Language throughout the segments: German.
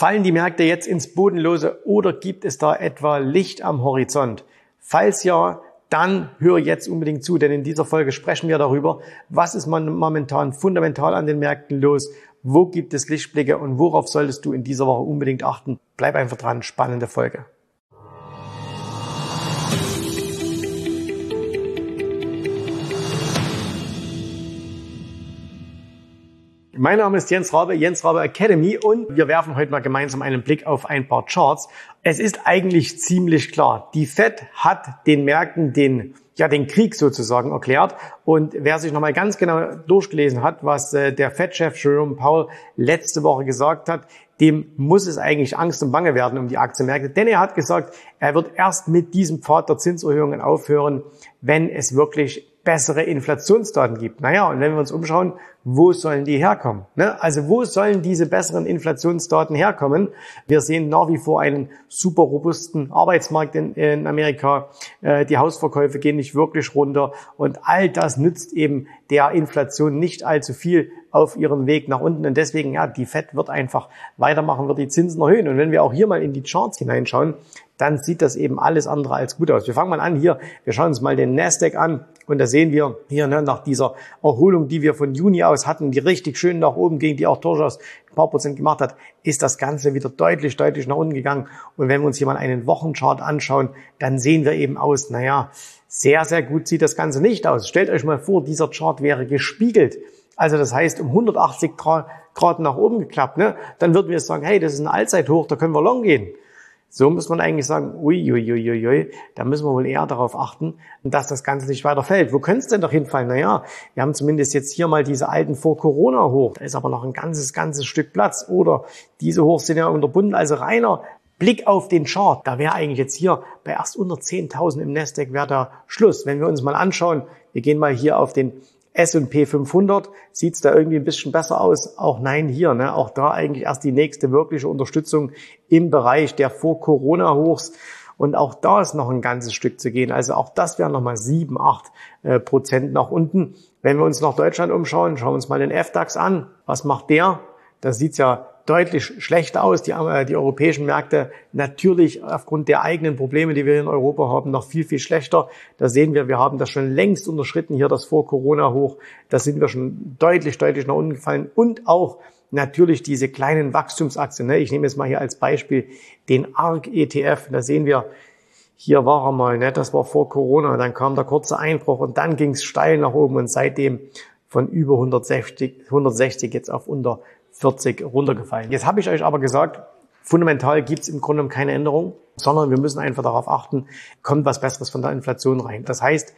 Fallen die Märkte jetzt ins Bodenlose oder gibt es da etwa Licht am Horizont? Falls ja, dann höre jetzt unbedingt zu, denn in dieser Folge sprechen wir darüber, was ist momentan fundamental an den Märkten los, wo gibt es Lichtblicke und worauf solltest du in dieser Woche unbedingt achten. Bleib einfach dran, spannende Folge. Mein Name ist Jens Rabe, Jens Rabe Academy und wir werfen heute mal gemeinsam einen Blick auf ein paar Charts. Es ist eigentlich ziemlich klar, die Fed hat den Märkten den ja den Krieg sozusagen erklärt und wer sich nochmal ganz genau durchgelesen hat, was äh, der Fed-Chef Jerome Powell letzte Woche gesagt hat, dem muss es eigentlich Angst und Bange werden um die Aktienmärkte, denn er hat gesagt, er wird erst mit diesem Pfad der Zinserhöhungen aufhören, wenn es wirklich bessere Inflationsdaten gibt. Naja, und wenn wir uns umschauen, wo sollen die herkommen? Ne? Also wo sollen diese besseren Inflationsdaten herkommen? Wir sehen nach wie vor einen super robusten Arbeitsmarkt in, in Amerika. Äh, die Hausverkäufe gehen nicht wirklich runter und all das nützt eben der Inflation nicht allzu viel auf ihrem Weg nach unten. Und deswegen, ja, die Fed wird einfach weitermachen, wird die Zinsen erhöhen. Und wenn wir auch hier mal in die Charts hineinschauen, dann sieht das eben alles andere als gut aus. Wir fangen mal an hier, wir schauen uns mal den Nasdaq an und da sehen wir hier ne, nach dieser Erholung, die wir von Juni aus hatten, die richtig schön nach oben ging, die auch durchaus ein paar Prozent gemacht hat, ist das Ganze wieder deutlich, deutlich nach unten gegangen. Und wenn wir uns hier mal einen Wochenchart anschauen, dann sehen wir eben aus, naja, sehr, sehr gut sieht das Ganze nicht aus. Stellt euch mal vor, dieser Chart wäre gespiegelt. Also das heißt um 180 Grad nach oben geklappt, ne? dann würden wir sagen, hey, das ist ein Allzeithoch, da können wir long gehen. So muss man eigentlich sagen, ui, ui, ui, ui, da müssen wir wohl eher darauf achten, dass das Ganze nicht weiter fällt. Wo könnte es denn doch hinfallen? Naja, wir haben zumindest jetzt hier mal diese alten vor Corona hoch. Da ist aber noch ein ganzes, ganzes Stück Platz. Oder diese hoch sind ja unterbunden. Also reiner Blick auf den Chart, da wäre eigentlich jetzt hier bei erst unter 10.000 im Nasdaq wäre da Schluss. Wenn wir uns mal anschauen, wir gehen mal hier auf den S&P 500 sieht es da irgendwie ein bisschen besser aus. Auch nein hier, ne? auch da eigentlich erst die nächste wirkliche Unterstützung im Bereich der Vor-Corona-Hochs. Und auch da ist noch ein ganzes Stück zu gehen. Also auch das wären nochmal sieben, acht äh, Prozent nach unten. Wenn wir uns nach Deutschland umschauen, schauen wir uns mal den FDAX an. Was macht der? Da sieht's ja deutlich schlechter aus. Die, äh, die europäischen Märkte natürlich aufgrund der eigenen Probleme, die wir in Europa haben, noch viel, viel schlechter. Da sehen wir, wir haben das schon längst unterschritten, hier das Vor-Corona-Hoch. Da sind wir schon deutlich, deutlich nach unten gefallen. Und auch natürlich diese kleinen Wachstumsaktien. Ne? Ich nehme jetzt mal hier als Beispiel den ARC-ETF. Da sehen wir, hier war er mal, ne? das war vor Corona. Dann kam der kurze Einbruch und dann ging es steil nach oben und seitdem von über 160, 160 jetzt auf unter 40 runtergefallen. Jetzt habe ich euch aber gesagt, fundamental gibt es im Grunde keine Änderung, sondern wir müssen einfach darauf achten, kommt was Besseres von der Inflation rein. Das heißt,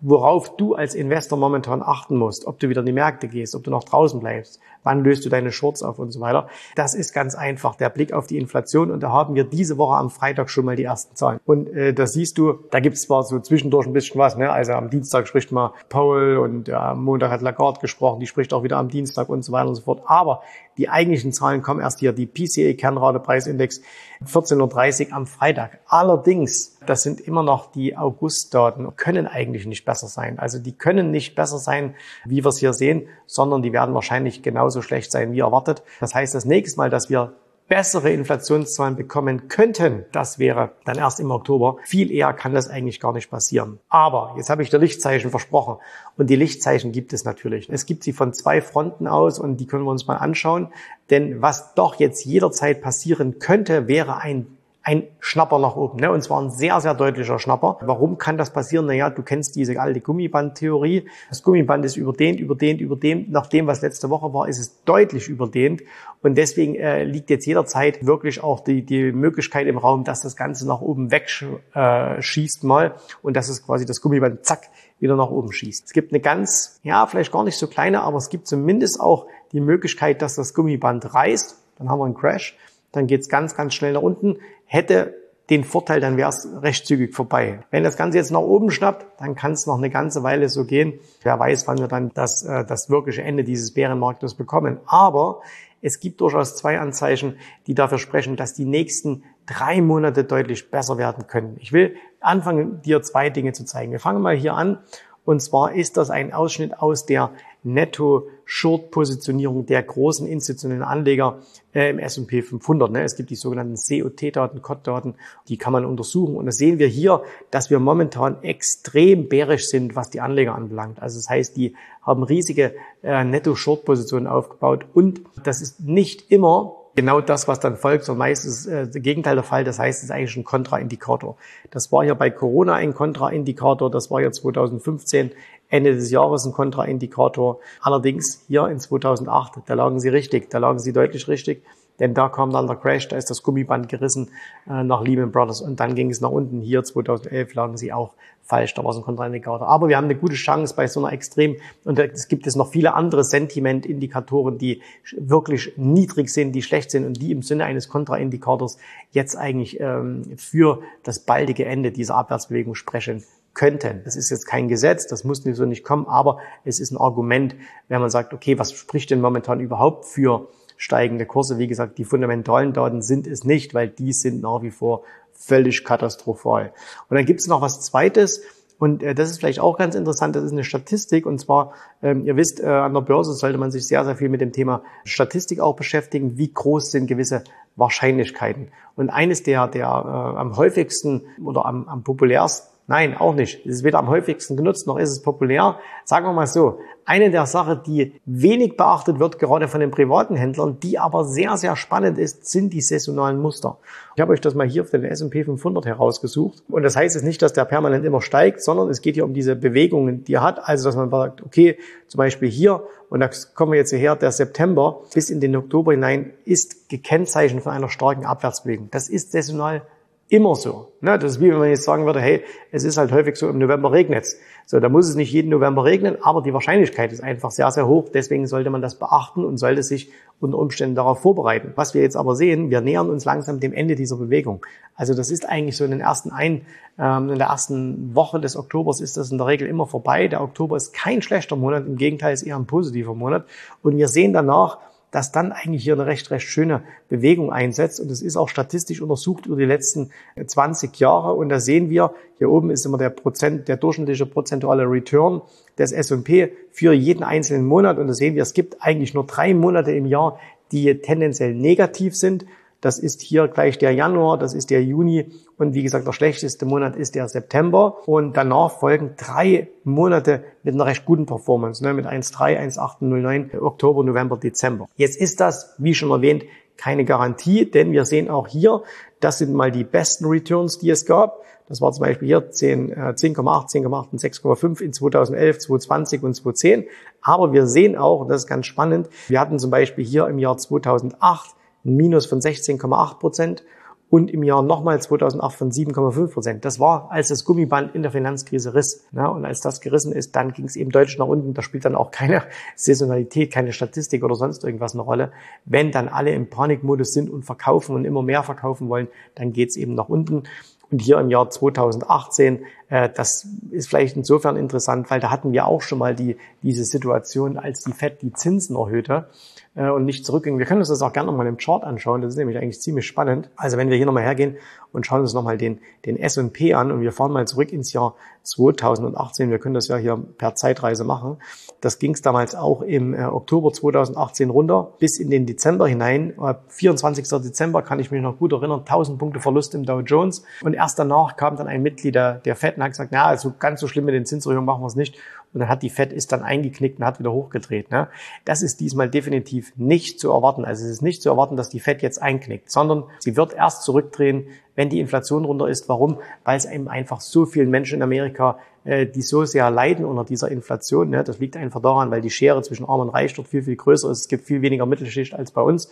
worauf du als Investor momentan achten musst, ob du wieder in die Märkte gehst, ob du noch draußen bleibst, wann löst du deine Shorts auf und so weiter. Das ist ganz einfach der Blick auf die Inflation und da haben wir diese Woche am Freitag schon mal die ersten Zahlen. Und äh, da siehst du, da gibt es zwar so zwischendurch ein bisschen was, ne? also am Dienstag spricht mal Paul und ja, am Montag hat Lagarde gesprochen, die spricht auch wieder am Dienstag und so weiter und so fort. Aber die eigentlichen Zahlen kommen erst hier, die PCA Kernradepreisindex 14.30 Uhr am Freitag. Allerdings, das sind immer noch die Augustdaten, können eigentlich nicht besser sein. Also die können nicht besser sein, wie wir es hier sehen, sondern die werden wahrscheinlich genauso schlecht sein wie erwartet. Das heißt, das nächste Mal, dass wir bessere Inflationszahlen bekommen könnten, das wäre dann erst im Oktober. Viel eher kann das eigentlich gar nicht passieren. Aber jetzt habe ich dir Lichtzeichen versprochen und die Lichtzeichen gibt es natürlich. Es gibt sie von zwei Fronten aus und die können wir uns mal anschauen. Denn was doch jetzt jederzeit passieren könnte, wäre ein ein Schnapper nach oben. Ne? Und zwar ein sehr, sehr deutlicher Schnapper. Warum kann das passieren? Naja, du kennst diese alte Gummibandtheorie. Das Gummiband ist überdehnt, überdehnt, überdehnt. Nach dem, was letzte Woche war, ist es deutlich überdehnt. Und deswegen äh, liegt jetzt jederzeit wirklich auch die, die Möglichkeit im Raum, dass das Ganze nach oben wegschießt äh, mal und dass es quasi das Gummiband zack wieder nach oben schießt. Es gibt eine ganz, ja, vielleicht gar nicht so kleine, aber es gibt zumindest auch die Möglichkeit, dass das Gummiband reißt. Dann haben wir einen Crash dann geht's ganz, ganz schnell nach unten. Hätte den Vorteil, dann wäre es recht zügig vorbei. Wenn das Ganze jetzt nach oben schnappt, dann kann es noch eine ganze Weile so gehen. Wer weiß, wann wir dann das, äh, das wirkliche Ende dieses Bärenmarktes bekommen. Aber es gibt durchaus zwei Anzeichen, die dafür sprechen, dass die nächsten drei Monate deutlich besser werden können. Ich will anfangen, dir zwei Dinge zu zeigen. Wir fangen mal hier an. Und zwar ist das ein Ausschnitt aus der Netto-Short-Positionierung der großen institutionellen Anleger äh, im S&P 500. Ne? Es gibt die sogenannten COT-Daten, COT-Daten, die kann man untersuchen. Und da sehen wir hier, dass wir momentan extrem bärisch sind, was die Anleger anbelangt. Also das heißt, die haben riesige äh, Netto-Short-Positionen aufgebaut und das ist nicht immer genau das, was dann folgt, sondern meistens äh, das Gegenteil der Fall. Das heißt, es ist eigentlich ein Kontraindikator. Das war hier bei Corona ein Kontraindikator, das war ja 2015 Ende des Jahres ein Kontraindikator. Allerdings hier in 2008, da lagen sie richtig, da lagen sie deutlich richtig. Denn da kam dann der Crash, da ist das Gummiband gerissen äh, nach Lehman Brothers und dann ging es nach unten. Hier 2011 lagen sie auch falsch, da war es ein Kontraindikator. Aber wir haben eine gute Chance bei so einer extrem, und es gibt es noch viele andere Sentimentindikatoren, die wirklich niedrig sind, die schlecht sind und die im Sinne eines Kontraindikators jetzt eigentlich ähm, für das baldige Ende dieser Abwärtsbewegung sprechen könnten. Das ist jetzt kein Gesetz, das muss so nicht kommen, aber es ist ein Argument, wenn man sagt, okay, was spricht denn momentan überhaupt für steigende Kurse? Wie gesagt, die fundamentalen Daten sind es nicht, weil die sind nach wie vor völlig katastrophal. Und dann gibt es noch was Zweites, und äh, das ist vielleicht auch ganz interessant, das ist eine Statistik. Und zwar, ähm, ihr wisst, äh, an der Börse sollte man sich sehr, sehr viel mit dem Thema Statistik auch beschäftigen. Wie groß sind gewisse Wahrscheinlichkeiten? Und eines der, der äh, am häufigsten oder am, am populärsten Nein, auch nicht. Es ist weder am häufigsten genutzt, noch ist es populär. Sagen wir mal so, eine der Sachen, die wenig beachtet wird, gerade von den privaten Händlern, die aber sehr, sehr spannend ist, sind die saisonalen Muster. Ich habe euch das mal hier auf den S&P 500 herausgesucht. Und das heißt jetzt nicht, dass der permanent immer steigt, sondern es geht hier um diese Bewegungen, die er hat. Also, dass man sagt, okay, zum Beispiel hier, und da kommen wir jetzt hierher, der September bis in den Oktober hinein ist gekennzeichnet von einer starken Abwärtsbewegung. Das ist saisonal immer so. Ne? Das ist wie wenn man jetzt sagen würde, hey, es ist halt häufig so, im November regnet So, da muss es nicht jeden November regnen, aber die Wahrscheinlichkeit ist einfach sehr, sehr hoch. Deswegen sollte man das beachten und sollte sich unter Umständen darauf vorbereiten. Was wir jetzt aber sehen, wir nähern uns langsam dem Ende dieser Bewegung. Also das ist eigentlich so in den ersten ein, ähm, in der ersten Woche des Oktobers ist das in der Regel immer vorbei. Der Oktober ist kein schlechter Monat, im Gegenteil ist eher ein positiver Monat. Und wir sehen danach, dass dann eigentlich hier eine recht, recht schöne Bewegung einsetzt. Und es ist auch statistisch untersucht über die letzten 20 Jahre. Und da sehen wir, hier oben ist immer der Prozent, der durchschnittliche prozentuale Return des S&P für jeden einzelnen Monat. Und da sehen wir, es gibt eigentlich nur drei Monate im Jahr, die tendenziell negativ sind. Das ist hier gleich der Januar, das ist der Juni und wie gesagt, der schlechteste Monat ist der September. Und danach folgen drei Monate mit einer recht guten Performance, ne, mit 1,3, 1,809, Oktober, November, Dezember. Jetzt ist das, wie schon erwähnt, keine Garantie, denn wir sehen auch hier, das sind mal die besten Returns, die es gab. Das war zum Beispiel hier 10,8, 10,8 10,8 und 6,5 in 2011, 2020 und 2010. Aber wir sehen auch, das ist ganz spannend, wir hatten zum Beispiel hier im Jahr 2008 ein Minus von 16,8 Prozent und im Jahr nochmal 2008 von 7,5 Prozent. Das war, als das Gummiband in der Finanzkrise riss. Ja, und als das gerissen ist, dann ging es eben deutlich nach unten. Da spielt dann auch keine Saisonalität, keine Statistik oder sonst irgendwas eine Rolle. Wenn dann alle im Panikmodus sind und verkaufen und immer mehr verkaufen wollen, dann geht es eben nach unten. Und hier im Jahr 2018, äh, das ist vielleicht insofern interessant, weil da hatten wir auch schon mal die, diese Situation, als die FED die Zinsen erhöhte äh, und nicht zurückging. Wir können uns das auch gerne nochmal im Chart anschauen. Das ist nämlich eigentlich ziemlich spannend. Also wenn wir hier nochmal hergehen und schauen uns nochmal den, den S&P an und wir fahren mal zurück ins Jahr 2018. Wir können das ja hier per Zeitreise machen. Das ging es damals auch im äh, Oktober 2018 runter bis in den Dezember hinein. Äh, 24. Dezember kann ich mich noch gut erinnern. 1000 Punkte Verlust im Dow Jones. Und erst danach kam dann ein Mitglied der, der FED und hat gesagt, na, also ganz so schlimm mit den Zinserhöhungen machen wir es nicht. Und dann hat die FED ist dann eingeknickt und hat wieder hochgedreht. Ne? Das ist diesmal definitiv nicht zu erwarten. Also es ist nicht zu erwarten, dass die FED jetzt einknickt, sondern sie wird erst zurückdrehen, wenn die Inflation runter ist. Warum? Weil es eben einfach so vielen Menschen in Amerika, äh, die so sehr leiden unter dieser Inflation. Ne? Das liegt einfach daran, weil die Schere zwischen Arm und Reich dort viel, viel größer ist. Es gibt viel weniger Mittelschicht als bei uns.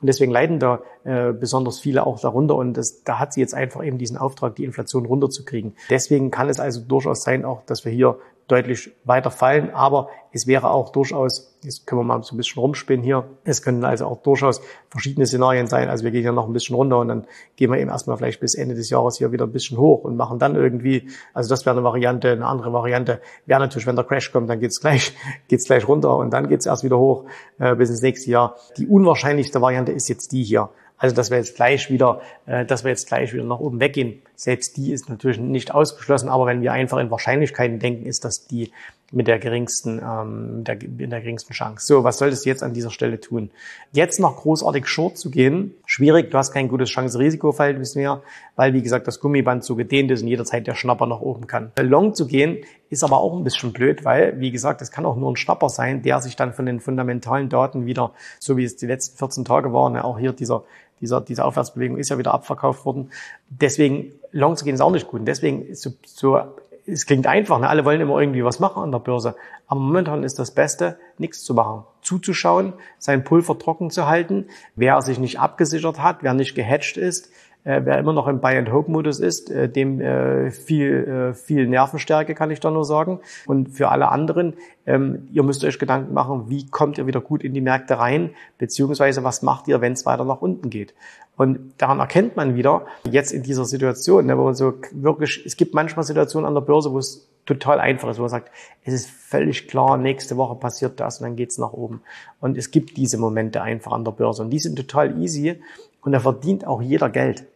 Und deswegen leiden da äh, besonders viele auch darunter. Und das, da hat sie jetzt einfach eben diesen Auftrag, die Inflation runterzukriegen. Deswegen kann es also durchaus sein, auch, dass wir hier deutlich weiter fallen. Aber es wäre auch durchaus, jetzt können wir mal so ein bisschen rumspinnen hier, es können also auch durchaus verschiedene Szenarien sein. Also wir gehen ja noch ein bisschen runter und dann gehen wir eben erstmal vielleicht bis Ende des Jahres hier wieder ein bisschen hoch und machen dann irgendwie, also das wäre eine Variante, eine andere Variante wäre natürlich, wenn der Crash kommt, dann geht's gleich, geht's gleich runter und dann geht's erst wieder hoch äh, bis ins nächste Jahr. Die unwahrscheinlichste Variante ist jetzt die hier. Also dass wir jetzt gleich wieder, äh, dass wir jetzt gleich wieder nach oben weggehen. Selbst die ist natürlich nicht ausgeschlossen, aber wenn wir einfach in Wahrscheinlichkeiten denken, ist das die mit der geringsten, ähm, der, mit der geringsten Chance. So, was solltest du jetzt an dieser Stelle tun? Jetzt noch großartig Short zu gehen, schwierig, du hast kein gutes Chance-Risiko-Verhältnis mehr, weil, wie gesagt, das Gummiband so gedehnt ist und jederzeit der Schnapper nach oben kann. Long zu gehen ist aber auch ein bisschen blöd, weil, wie gesagt, es kann auch nur ein Schnapper sein, der sich dann von den fundamentalen Daten wieder, so wie es die letzten 14 Tage waren, auch hier dieser dieser, diese Aufwärtsbewegung ist ja wieder abverkauft worden. Deswegen long zu gehen ist auch nicht gut. Und deswegen so, so es klingt einfach, ne? alle wollen immer irgendwie was machen an der Börse. Aber momentan ist das Beste, nichts zu machen. Zuzuschauen, sein Pulver trocken zu halten. Wer sich nicht abgesichert hat, wer nicht gehatcht ist, äh, wer immer noch im Buy-and-Hope-Modus ist, äh, dem äh, viel, äh, viel Nervenstärke, kann ich da nur sagen. Und für alle anderen, ähm, ihr müsst euch Gedanken machen, wie kommt ihr wieder gut in die Märkte rein, beziehungsweise was macht ihr, wenn es weiter nach unten geht. Und daran erkennt man wieder, jetzt in dieser Situation, ne, wo man so wirklich, es gibt manchmal Situationen an der Börse, wo es total einfach ist, wo man sagt, es ist völlig klar, nächste Woche passiert das und dann geht's nach oben. Und es gibt diese Momente einfach an der Börse und die sind total easy und da verdient auch jeder Geld.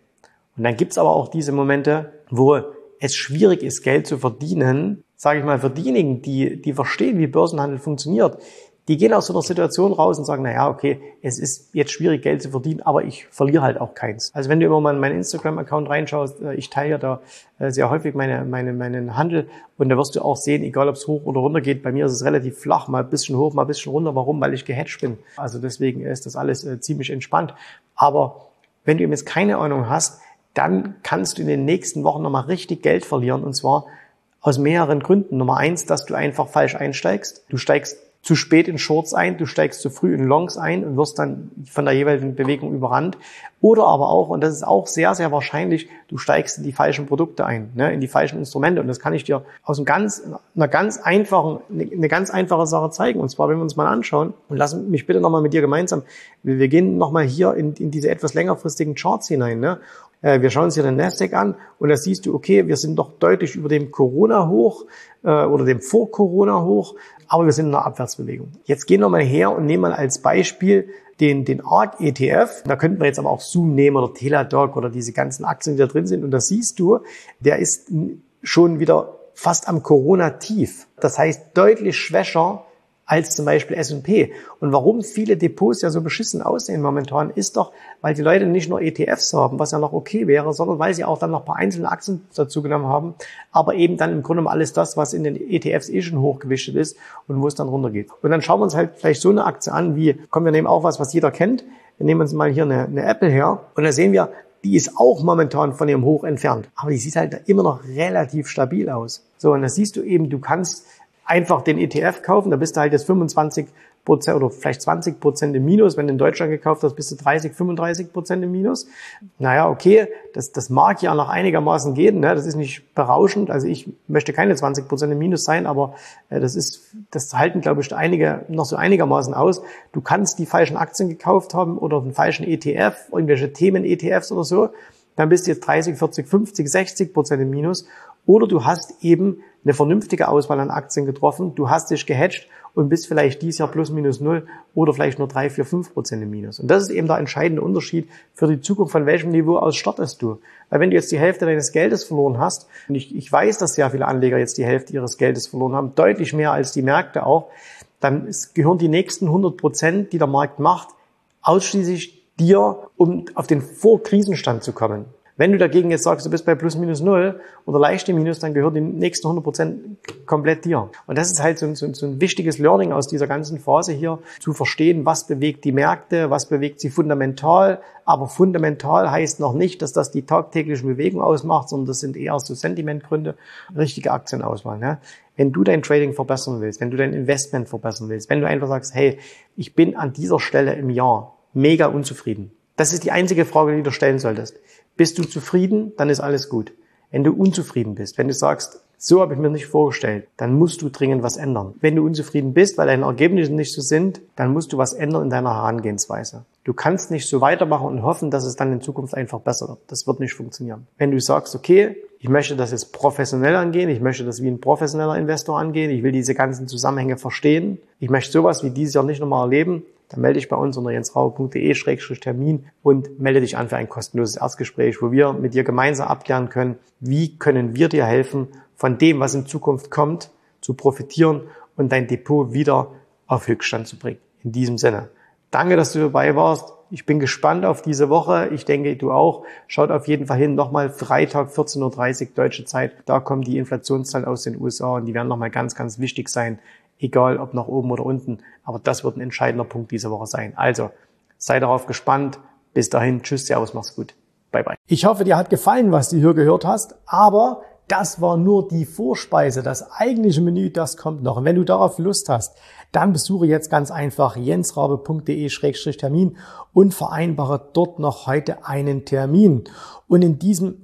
Und dann gibt's aber auch diese Momente, wo es schwierig ist, Geld zu verdienen, sage ich mal, für diejenigen, die, die verstehen, wie Börsenhandel funktioniert, die gehen aus so einer Situation raus und sagen, na ja, okay, es ist jetzt schwierig, Geld zu verdienen, aber ich verliere halt auch keins. Also wenn du immer mal in meinen Instagram-Account reinschaust, äh, ich teile ja da äh, sehr häufig meine, meine, meinen Handel und da wirst du auch sehen, egal ob es hoch oder runter geht, bei mir ist es relativ flach, mal ein bisschen hoch, mal ein bisschen runter. Warum? Weil ich gehatcht bin. Also deswegen ist das alles äh, ziemlich entspannt. Aber wenn du eben jetzt keine Ahnung hast, dann kannst du in den nächsten Wochen nochmal richtig Geld verlieren und zwar aus mehreren Gründen. Nummer eins, dass du einfach falsch einsteigst. Du steigst zu spät in Shorts ein, du steigst zu früh in Longs ein und wirst dann von der jeweiligen Bewegung überrannt. Oder aber auch, und das ist auch sehr, sehr wahrscheinlich, du steigst in die falschen Produkte ein, ne, in die falschen Instrumente. Und das kann ich dir aus einem ganz, einer ganz einfachen, eine ganz einfache Sache zeigen. Und zwar, wenn wir uns mal anschauen, und lass mich bitte nochmal mit dir gemeinsam, wir gehen nochmal hier in, in diese etwas längerfristigen Charts hinein. Ne? Äh, wir schauen uns hier den Nasdaq an und da siehst du, okay, wir sind doch deutlich über dem Corona-Hoch äh, oder dem Vor-Corona-Hoch, aber wir sind in einer Abwärtsbewegung. Jetzt gehen wir mal her und nehmen mal als Beispiel den, den ARC ETF. Da könnten wir jetzt aber auch Zoom nehmen oder Teladoc oder diese ganzen Aktien, die da drin sind. Und da siehst du, der ist schon wieder fast am Corona-Tief. Das heißt deutlich schwächer als zum Beispiel S&P. Und warum viele Depots ja so beschissen aussehen momentan, ist doch, weil die Leute nicht nur ETFs haben, was ja noch okay wäre, sondern weil sie auch dann noch ein paar einzelne Aktien dazu genommen haben, aber eben dann im Grunde alles das, was in den ETFs eh schon hochgewichtet ist und wo es dann runtergeht. Und dann schauen wir uns halt vielleicht so eine Aktie an, wie, kommen wir nehmen auch was, was jeder kennt. Wir nehmen uns mal hier eine, eine Apple her und da sehen wir, die ist auch momentan von ihrem Hoch entfernt. Aber die sieht halt immer noch relativ stabil aus. So, und da siehst du eben, du kannst einfach den ETF kaufen, da bist du halt jetzt 25 Prozent oder vielleicht 20 Prozent im Minus. Wenn du in Deutschland gekauft hast, bist du 30, 35 Prozent im Minus. Naja, okay, das, das mag ja noch einigermaßen gehen. Ne? Das ist nicht berauschend. Also ich möchte keine 20 Prozent im Minus sein, aber äh, das ist, das halten, glaube ich, einige noch so einigermaßen aus. Du kannst die falschen Aktien gekauft haben oder den falschen ETF, irgendwelche Themen-ETFs oder so. Dann bist du jetzt 30, 40, 50, 60 Prozent im Minus. Oder du hast eben eine vernünftige Auswahl an Aktien getroffen, du hast dich gehatcht und bist vielleicht dieses Jahr plus minus null oder vielleicht nur drei, vier, fünf Prozent im Minus. Und das ist eben der entscheidende Unterschied für die Zukunft, von welchem Niveau aus startest du. Weil wenn du jetzt die Hälfte deines Geldes verloren hast, und ich, ich weiß, dass sehr viele Anleger jetzt die Hälfte ihres Geldes verloren haben, deutlich mehr als die Märkte auch, dann gehören die nächsten 100 Prozent, die der Markt macht, ausschließlich dir, um auf den Vorkrisenstand zu kommen. Wenn du dagegen jetzt sagst, du bist bei plus minus null oder leichte Minus, dann gehört die nächsten 100 Prozent komplett dir. Und das ist halt so ein, so, ein wichtiges Learning aus dieser ganzen Phase hier, zu verstehen, was bewegt die Märkte, was bewegt sie fundamental. Aber fundamental heißt noch nicht, dass das die tagtägliche Bewegung ausmacht, sondern das sind eher so Sentimentgründe, richtige Aktienauswahl. Ne? Wenn du dein Trading verbessern willst, wenn du dein Investment verbessern willst, wenn du einfach sagst, hey, ich bin an dieser Stelle im Jahr mega unzufrieden. Das ist die einzige Frage, die du stellen solltest. Bist du zufrieden, dann ist alles gut. Wenn du unzufrieden bist, wenn du sagst, so habe ich mir nicht vorgestellt, dann musst du dringend was ändern. Wenn du unzufrieden bist, weil deine Ergebnisse nicht so sind, dann musst du was ändern in deiner Herangehensweise. Du kannst nicht so weitermachen und hoffen, dass es dann in Zukunft einfach besser wird. Das wird nicht funktionieren. Wenn du sagst, okay, ich möchte das jetzt professionell angehen, ich möchte das wie ein professioneller Investor angehen, ich will diese ganzen Zusammenhänge verstehen, ich möchte sowas wie dieses Jahr nicht nochmal erleben, dann melde dich bei uns unter jensrauer.de-termin und melde dich an für ein kostenloses Erstgespräch, wo wir mit dir gemeinsam abklären können, wie können wir dir helfen, von dem, was in Zukunft kommt, zu profitieren und dein Depot wieder auf Höchststand zu bringen. In diesem Sinne. Danke, dass du dabei warst. Ich bin gespannt auf diese Woche. Ich denke, du auch. Schaut auf jeden Fall hin. Nochmal Freitag 14.30 Uhr deutsche Zeit. Da kommen die Inflationszahlen aus den USA und die werden nochmal ganz, ganz wichtig sein. Egal ob nach oben oder unten. Aber das wird ein entscheidender Punkt diese Woche sein. Also, sei darauf gespannt. Bis dahin. Tschüss, Servus, mach's gut. Bye, bye. Ich hoffe, dir hat gefallen, was du hier gehört hast. Aber das war nur die Vorspeise. Das eigentliche Menü, das kommt noch. Und wenn du darauf Lust hast, dann besuche jetzt ganz einfach jensrabe.de-termin und vereinbare dort noch heute einen Termin. Und in diesem